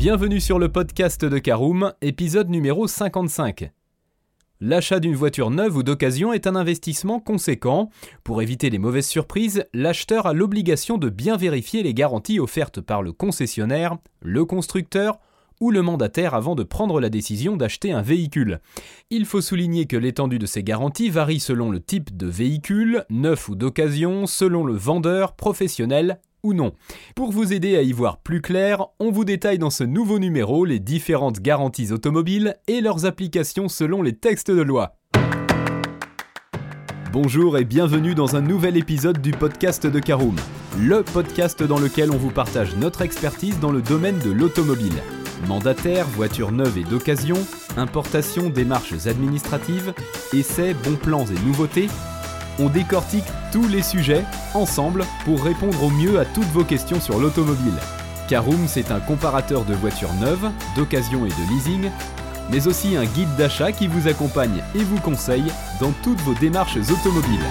Bienvenue sur le podcast de Caroom, épisode numéro 55. L'achat d'une voiture neuve ou d'occasion est un investissement conséquent. Pour éviter les mauvaises surprises, l'acheteur a l'obligation de bien vérifier les garanties offertes par le concessionnaire, le constructeur ou le mandataire avant de prendre la décision d'acheter un véhicule. Il faut souligner que l'étendue de ces garanties varie selon le type de véhicule, neuf ou d'occasion, selon le vendeur, professionnel ou non. Pour vous aider à y voir plus clair, on vous détaille dans ce nouveau numéro les différentes garanties automobiles et leurs applications selon les textes de loi. Bonjour et bienvenue dans un nouvel épisode du podcast de Caroom, le podcast dans lequel on vous partage notre expertise dans le domaine de l'automobile. Mandataire, voitures neuves et d'occasion, importation, démarches administratives, essais, bons plans et nouveautés, on décortique tous les sujets ensemble pour répondre au mieux à toutes vos questions sur l'automobile. Caroom, c'est un comparateur de voitures neuves, d'occasion et de leasing, mais aussi un guide d'achat qui vous accompagne et vous conseille dans toutes vos démarches automobiles.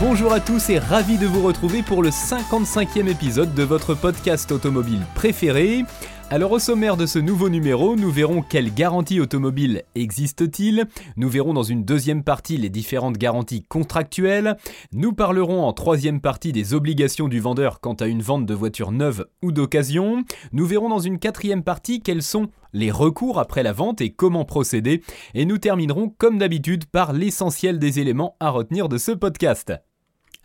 Bonjour à tous et ravi de vous retrouver pour le 55e épisode de votre podcast automobile préféré. Alors au sommaire de ce nouveau numéro, nous verrons quelles garanties automobiles existent-ils, nous verrons dans une deuxième partie les différentes garanties contractuelles, nous parlerons en troisième partie des obligations du vendeur quant à une vente de voiture neuve ou d'occasion, nous verrons dans une quatrième partie quels sont les recours après la vente et comment procéder, et nous terminerons comme d'habitude par l'essentiel des éléments à retenir de ce podcast.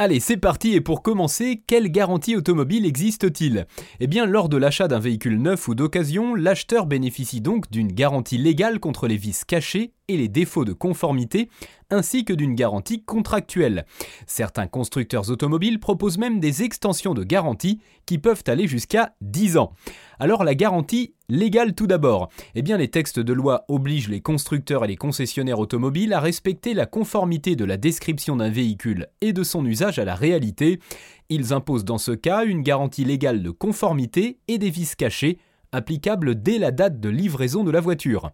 Allez, c'est parti et pour commencer, quelle garantie automobile existe-t-il? Eh bien, lors de l'achat d'un véhicule neuf ou d'occasion, l'acheteur bénéficie donc d'une garantie légale contre les vices cachés et les défauts de conformité, ainsi que d'une garantie contractuelle. Certains constructeurs automobiles proposent même des extensions de garantie qui peuvent aller jusqu'à 10 ans. Alors la garantie légale tout d'abord. Eh bien les textes de loi obligent les constructeurs et les concessionnaires automobiles à respecter la conformité de la description d'un véhicule et de son usage à la réalité. Ils imposent dans ce cas une garantie légale de conformité et des vices cachés applicables dès la date de livraison de la voiture.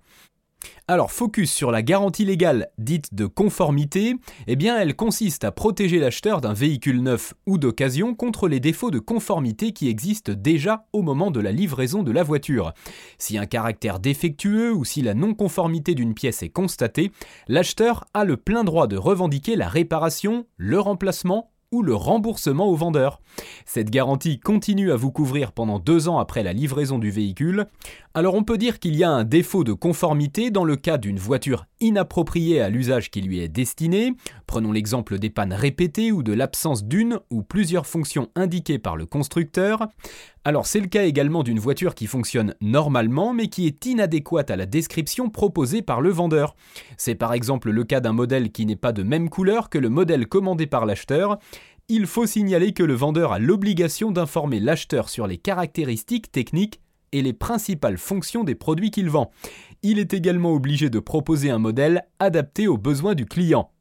Alors, focus sur la garantie légale dite de conformité, eh bien elle consiste à protéger l'acheteur d'un véhicule neuf ou d'occasion contre les défauts de conformité qui existent déjà au moment de la livraison de la voiture. Si un caractère défectueux ou si la non-conformité d'une pièce est constatée, l'acheteur a le plein droit de revendiquer la réparation, le remplacement ou le remboursement au vendeur. Cette garantie continue à vous couvrir pendant deux ans après la livraison du véhicule. Alors on peut dire qu'il y a un défaut de conformité dans le cas d'une voiture inappropriée à l'usage qui lui est destiné. Prenons l'exemple des pannes répétées ou de l'absence d'une ou plusieurs fonctions indiquées par le constructeur. Alors c'est le cas également d'une voiture qui fonctionne normalement mais qui est inadéquate à la description proposée par le vendeur. C'est par exemple le cas d'un modèle qui n'est pas de même couleur que le modèle commandé par l'acheteur. Il faut signaler que le vendeur a l'obligation d'informer l'acheteur sur les caractéristiques techniques et les principales fonctions des produits qu'il vend. Il est également obligé de proposer un modèle adapté aux besoins du client.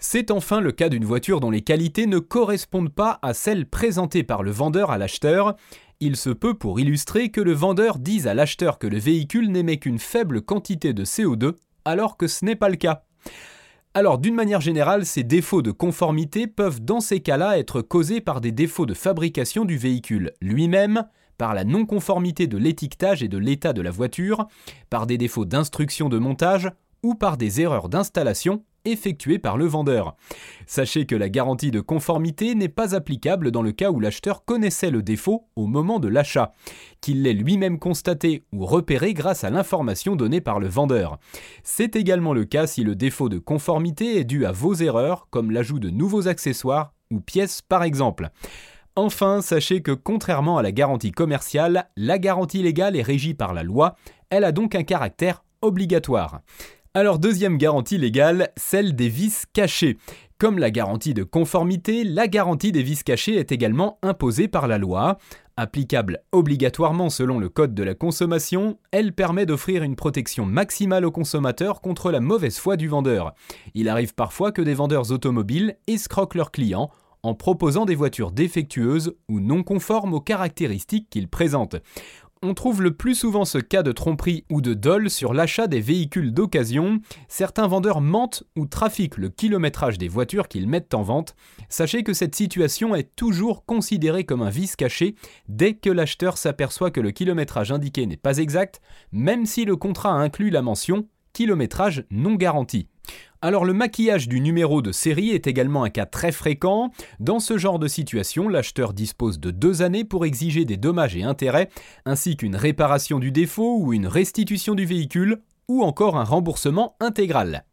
C'est enfin le cas d'une voiture dont les qualités ne correspondent pas à celles présentées par le vendeur à l'acheteur. Il se peut pour illustrer que le vendeur dise à l'acheteur que le véhicule n'émet qu'une faible quantité de CO2 alors que ce n'est pas le cas. Alors d'une manière générale, ces défauts de conformité peuvent dans ces cas-là être causés par des défauts de fabrication du véhicule lui-même, par la non-conformité de l'étiquetage et de l'état de la voiture, par des défauts d'instruction de montage ou par des erreurs d'installation effectuées par le vendeur. Sachez que la garantie de conformité n'est pas applicable dans le cas où l'acheteur connaissait le défaut au moment de l'achat, qu'il l'ait lui-même constaté ou repéré grâce à l'information donnée par le vendeur. C'est également le cas si le défaut de conformité est dû à vos erreurs, comme l'ajout de nouveaux accessoires ou pièces par exemple. Enfin, sachez que contrairement à la garantie commerciale, la garantie légale est régie par la loi, elle a donc un caractère obligatoire. Alors deuxième garantie légale, celle des vices cachés. Comme la garantie de conformité, la garantie des vices cachés est également imposée par la loi. Applicable obligatoirement selon le Code de la consommation, elle permet d'offrir une protection maximale aux consommateurs contre la mauvaise foi du vendeur. Il arrive parfois que des vendeurs automobiles escroquent leurs clients en proposant des voitures défectueuses ou non conformes aux caractéristiques qu'ils présentent. On trouve le plus souvent ce cas de tromperie ou de dol sur l'achat des véhicules d'occasion. Certains vendeurs mentent ou trafiquent le kilométrage des voitures qu'ils mettent en vente. Sachez que cette situation est toujours considérée comme un vice caché dès que l'acheteur s'aperçoit que le kilométrage indiqué n'est pas exact, même si le contrat inclut la mention kilométrage non garanti. Alors le maquillage du numéro de série est également un cas très fréquent. Dans ce genre de situation, l'acheteur dispose de deux années pour exiger des dommages et intérêts, ainsi qu'une réparation du défaut ou une restitution du véhicule, ou encore un remboursement intégral.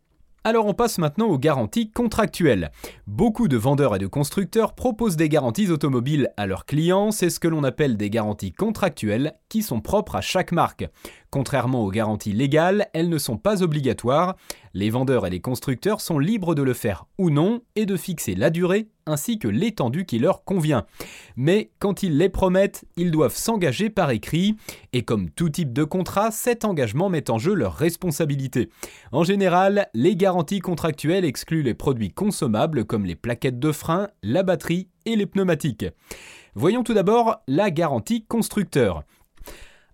Alors on passe maintenant aux garanties contractuelles. Beaucoup de vendeurs et de constructeurs proposent des garanties automobiles à leurs clients, c'est ce que l'on appelle des garanties contractuelles qui sont propres à chaque marque. Contrairement aux garanties légales, elles ne sont pas obligatoires. Les vendeurs et les constructeurs sont libres de le faire ou non et de fixer la durée ainsi que l'étendue qui leur convient. Mais quand ils les promettent, ils doivent s'engager par écrit et comme tout type de contrat, cet engagement met en jeu leur responsabilité. En général, les garanties contractuelles excluent les produits consommables comme les plaquettes de frein, la batterie et les pneumatiques. Voyons tout d'abord la garantie constructeur.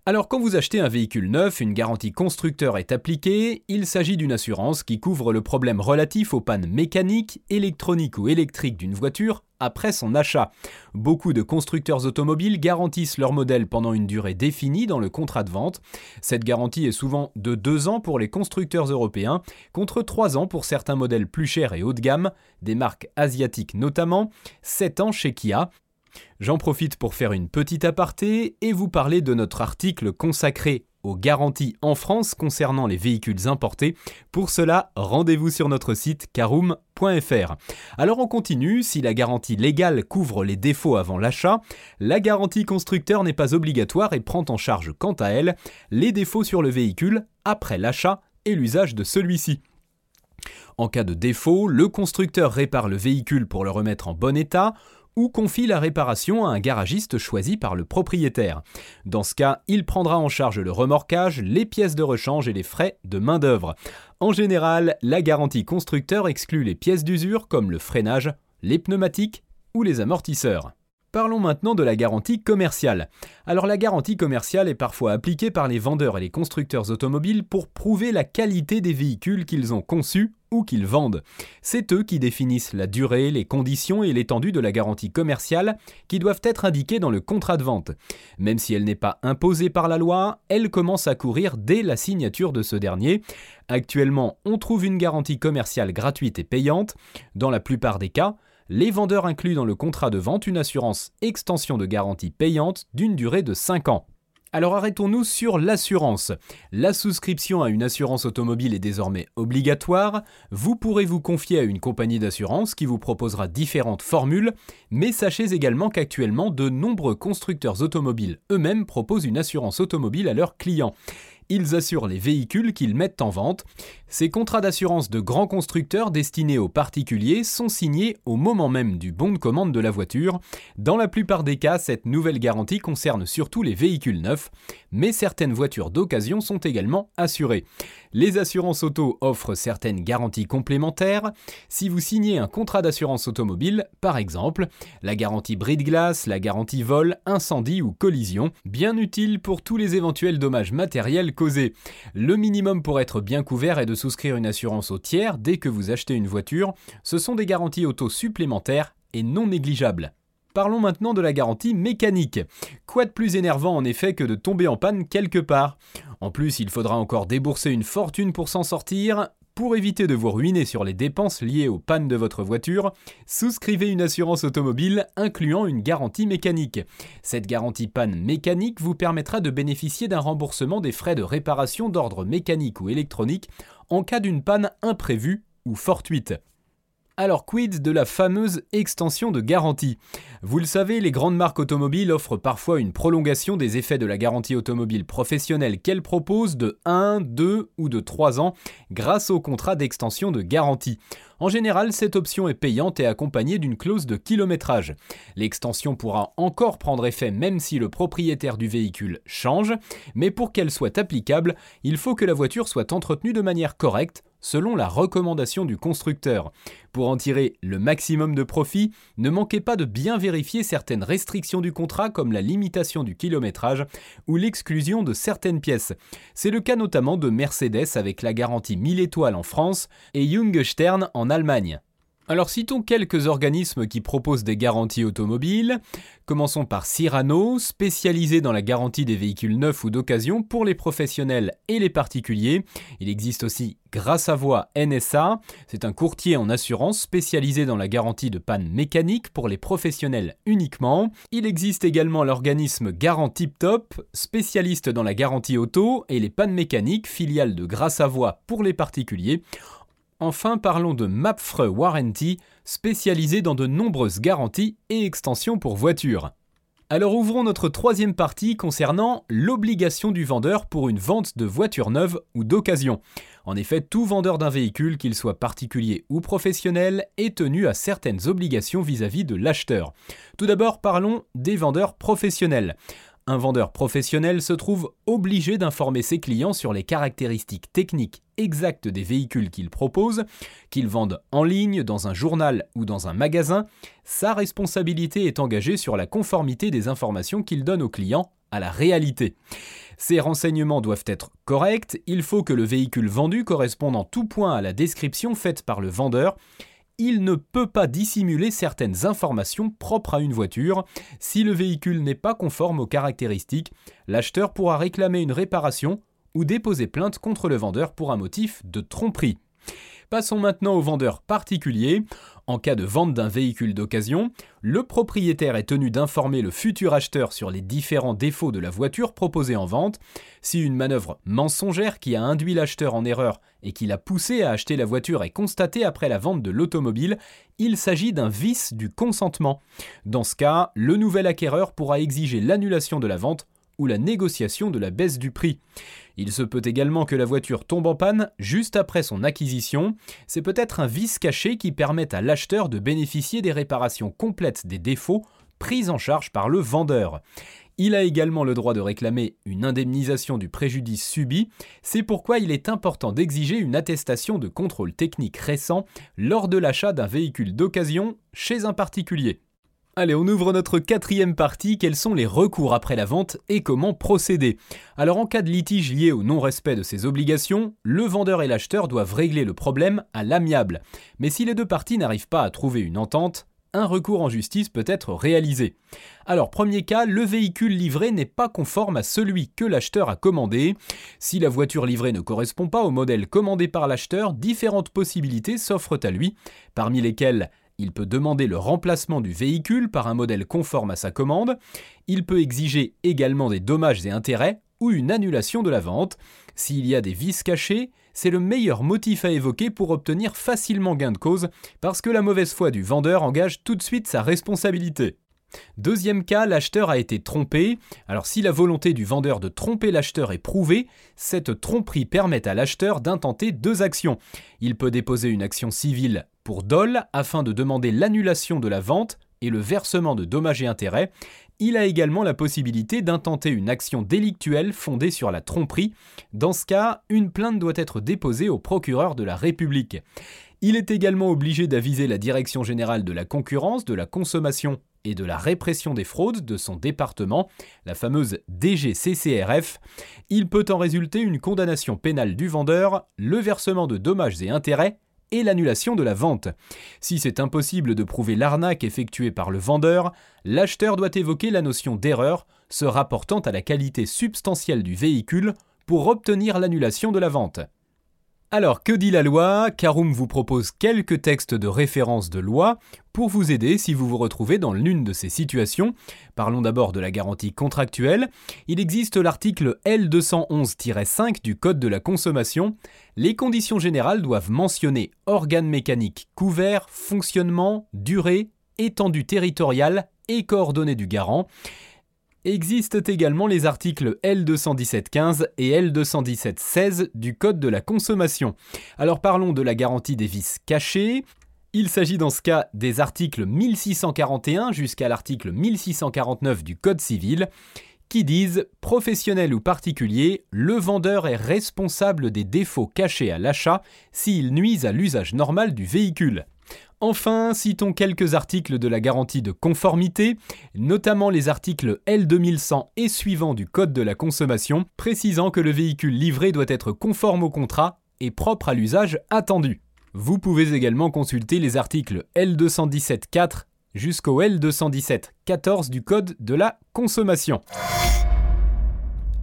Alors quand vous achetez un véhicule neuf, une garantie constructeur est appliquée, il s'agit d'une assurance qui couvre le problème relatif aux pannes mécaniques, électroniques ou électriques d'une voiture après son achat. Beaucoup de constructeurs automobiles garantissent leur modèle pendant une durée définie dans le contrat de vente. Cette garantie est souvent de 2 ans pour les constructeurs européens, contre 3 ans pour certains modèles plus chers et haut de gamme, des marques asiatiques notamment, 7 ans chez Kia, J'en profite pour faire une petite aparté et vous parler de notre article consacré aux garanties en France concernant les véhicules importés. Pour cela, rendez-vous sur notre site caroom.fr. Alors on continue, si la garantie légale couvre les défauts avant l'achat, la garantie constructeur n'est pas obligatoire et prend en charge quant à elle les défauts sur le véhicule après l'achat et l'usage de celui-ci. En cas de défaut, le constructeur répare le véhicule pour le remettre en bon état ou confie la réparation à un garagiste choisi par le propriétaire. Dans ce cas, il prendra en charge le remorquage, les pièces de rechange et les frais de main-d'œuvre. En général, la garantie constructeur exclut les pièces d'usure comme le freinage, les pneumatiques ou les amortisseurs. Parlons maintenant de la garantie commerciale. Alors la garantie commerciale est parfois appliquée par les vendeurs et les constructeurs automobiles pour prouver la qualité des véhicules qu'ils ont conçus ou qu'ils vendent. C'est eux qui définissent la durée, les conditions et l'étendue de la garantie commerciale qui doivent être indiquées dans le contrat de vente. Même si elle n'est pas imposée par la loi, elle commence à courir dès la signature de ce dernier. Actuellement, on trouve une garantie commerciale gratuite et payante. Dans la plupart des cas, les vendeurs incluent dans le contrat de vente une assurance extension de garantie payante d'une durée de 5 ans. Alors arrêtons-nous sur l'assurance. La souscription à une assurance automobile est désormais obligatoire. Vous pourrez vous confier à une compagnie d'assurance qui vous proposera différentes formules, mais sachez également qu'actuellement de nombreux constructeurs automobiles eux-mêmes proposent une assurance automobile à leurs clients. Ils assurent les véhicules qu'ils mettent en vente. Ces contrats d'assurance de grands constructeurs destinés aux particuliers sont signés au moment même du bon de commande de la voiture. Dans la plupart des cas, cette nouvelle garantie concerne surtout les véhicules neufs, mais certaines voitures d'occasion sont également assurées. Les assurances auto offrent certaines garanties complémentaires. Si vous signez un contrat d'assurance automobile, par exemple, la garantie bris de glace, la garantie vol, incendie ou collision, bien utile pour tous les éventuels dommages matériels causé. Le minimum pour être bien couvert est de souscrire une assurance au tiers dès que vous achetez une voiture. Ce sont des garanties auto supplémentaires et non négligeables. Parlons maintenant de la garantie mécanique. Quoi de plus énervant en effet que de tomber en panne quelque part? En plus, il faudra encore débourser une fortune pour s'en sortir, pour éviter de vous ruiner sur les dépenses liées aux pannes de votre voiture, souscrivez une assurance automobile incluant une garantie mécanique. Cette garantie panne mécanique vous permettra de bénéficier d'un remboursement des frais de réparation d'ordre mécanique ou électronique en cas d'une panne imprévue ou fortuite. Alors quid de la fameuse extension de garantie? Vous le savez, les grandes marques automobiles offrent parfois une prolongation des effets de la garantie automobile professionnelle qu'elles proposent de 1, 2 ou de 3 ans grâce au contrat d'extension de garantie. En général, cette option est payante et accompagnée d'une clause de kilométrage. L'extension pourra encore prendre effet même si le propriétaire du véhicule change, mais pour qu'elle soit applicable, il faut que la voiture soit entretenue de manière correcte selon la recommandation du constructeur. Pour en tirer le maximum de profit, ne manquez pas de bien vérifier certaines restrictions du contrat comme la limitation du kilométrage ou l'exclusion de certaines pièces. C'est le cas notamment de Mercedes avec la garantie 1000 étoiles en France et Stern en Allemagne. Alors citons quelques organismes qui proposent des garanties automobiles. Commençons par Cyrano, spécialisé dans la garantie des véhicules neufs ou d'occasion pour les professionnels et les particuliers. Il existe aussi Grâce à Voix NSA, c'est un courtier en assurance spécialisé dans la garantie de panne mécanique pour les professionnels uniquement. Il existe également l'organisme Garantie Top, spécialiste dans la garantie auto et les pannes mécaniques, filiale de Grâce à Voix pour les particuliers. Enfin, parlons de Mapfre Warranty, spécialisé dans de nombreuses garanties et extensions pour voitures. Alors ouvrons notre troisième partie concernant l'obligation du vendeur pour une vente de voiture neuve ou d'occasion. En effet, tout vendeur d'un véhicule, qu'il soit particulier ou professionnel, est tenu à certaines obligations vis-à-vis -vis de l'acheteur. Tout d'abord, parlons des vendeurs professionnels. Un vendeur professionnel se trouve obligé d'informer ses clients sur les caractéristiques techniques exactes des véhicules qu'il propose, qu'il vende en ligne, dans un journal ou dans un magasin. Sa responsabilité est engagée sur la conformité des informations qu'il donne aux clients à la réalité. Ces renseignements doivent être corrects, il faut que le véhicule vendu corresponde en tout point à la description faite par le vendeur il ne peut pas dissimuler certaines informations propres à une voiture. Si le véhicule n'est pas conforme aux caractéristiques, l'acheteur pourra réclamer une réparation ou déposer plainte contre le vendeur pour un motif de tromperie. Passons maintenant au vendeur particulier. En cas de vente d'un véhicule d'occasion, le propriétaire est tenu d'informer le futur acheteur sur les différents défauts de la voiture proposée en vente. Si une manœuvre mensongère qui a induit l'acheteur en erreur et qui l'a poussé à acheter la voiture est constatée après la vente de l'automobile, il s'agit d'un vice du consentement. Dans ce cas, le nouvel acquéreur pourra exiger l'annulation de la vente ou la négociation de la baisse du prix. Il se peut également que la voiture tombe en panne juste après son acquisition. C'est peut-être un vice caché qui permet à l'acheteur de bénéficier des réparations complètes des défauts prises en charge par le vendeur. Il a également le droit de réclamer une indemnisation du préjudice subi, c'est pourquoi il est important d'exiger une attestation de contrôle technique récent lors de l'achat d'un véhicule d'occasion chez un particulier. Allez, on ouvre notre quatrième partie, quels sont les recours après la vente et comment procéder? Alors en cas de litige lié au non-respect de ses obligations, le vendeur et l'acheteur doivent régler le problème à l'amiable. Mais si les deux parties n'arrivent pas à trouver une entente, un recours en justice peut être réalisé. Alors premier cas, le véhicule livré n'est pas conforme à celui que l'acheteur a commandé. Si la voiture livrée ne correspond pas au modèle commandé par l'acheteur, différentes possibilités s'offrent à lui, parmi lesquelles il peut demander le remplacement du véhicule par un modèle conforme à sa commande. Il peut exiger également des dommages et intérêts ou une annulation de la vente. S'il y a des vices cachés, c'est le meilleur motif à évoquer pour obtenir facilement gain de cause parce que la mauvaise foi du vendeur engage tout de suite sa responsabilité. Deuxième cas, l'acheteur a été trompé. Alors si la volonté du vendeur de tromper l'acheteur est prouvée, cette tromperie permet à l'acheteur d'intenter deux actions. Il peut déposer une action civile pour dol afin de demander l'annulation de la vente et le versement de dommages et intérêts. Il a également la possibilité d'intenter une action délictuelle fondée sur la tromperie. Dans ce cas, une plainte doit être déposée au procureur de la République. Il est également obligé d'aviser la Direction générale de la concurrence, de la consommation et de la répression des fraudes de son département, la fameuse DGCCRF. Il peut en résulter une condamnation pénale du vendeur, le versement de dommages et intérêts et l'annulation de la vente. Si c'est impossible de prouver l'arnaque effectuée par le vendeur, l'acheteur doit évoquer la notion d'erreur se rapportant à la qualité substantielle du véhicule pour obtenir l'annulation de la vente. Alors, que dit la loi? Karoum vous propose quelques textes de référence de loi pour vous aider si vous vous retrouvez dans l'une de ces situations. Parlons d'abord de la garantie contractuelle. Il existe l'article L211-5 du Code de la consommation. Les conditions générales doivent mentionner organes mécaniques couverts, fonctionnement, durée, étendue territoriale et coordonnées du garant. Existent également les articles L217.15 et L217.16 du Code de la consommation. Alors parlons de la garantie des vices cachés. Il s'agit dans ce cas des articles 1641 jusqu'à l'article 1649 du Code civil qui disent professionnel ou particulier, le vendeur est responsable des défauts cachés à l'achat s'ils nuisent à l'usage normal du véhicule. Enfin, citons quelques articles de la garantie de conformité, notamment les articles L2100 et suivants du Code de la consommation, précisant que le véhicule livré doit être conforme au contrat et propre à l'usage attendu. Vous pouvez également consulter les articles L217.4 jusqu'au L217.14 du Code de la consommation.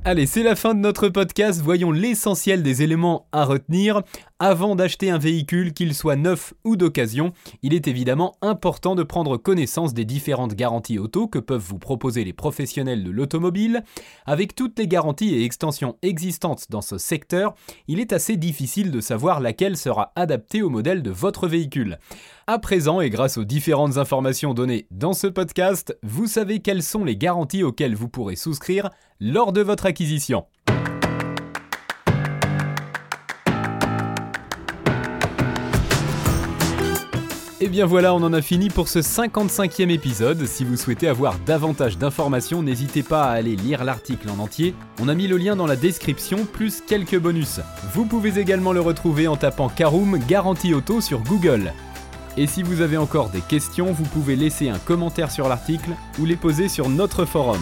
Allez, c'est la fin de notre podcast. Voyons l'essentiel des éléments à retenir. Avant d'acheter un véhicule, qu'il soit neuf ou d'occasion, il est évidemment important de prendre connaissance des différentes garanties auto que peuvent vous proposer les professionnels de l'automobile. Avec toutes les garanties et extensions existantes dans ce secteur, il est assez difficile de savoir laquelle sera adaptée au modèle de votre véhicule. À présent, et grâce aux différentes informations données dans ce podcast, vous savez quelles sont les garanties auxquelles vous pourrez souscrire lors de votre Et bien voilà, on en a fini pour ce 55e épisode. Si vous souhaitez avoir davantage d'informations, n'hésitez pas à aller lire l'article en entier. On a mis le lien dans la description, plus quelques bonus. Vous pouvez également le retrouver en tapant Caroom Garantie Auto sur Google. Et si vous avez encore des questions, vous pouvez laisser un commentaire sur l'article ou les poser sur notre forum.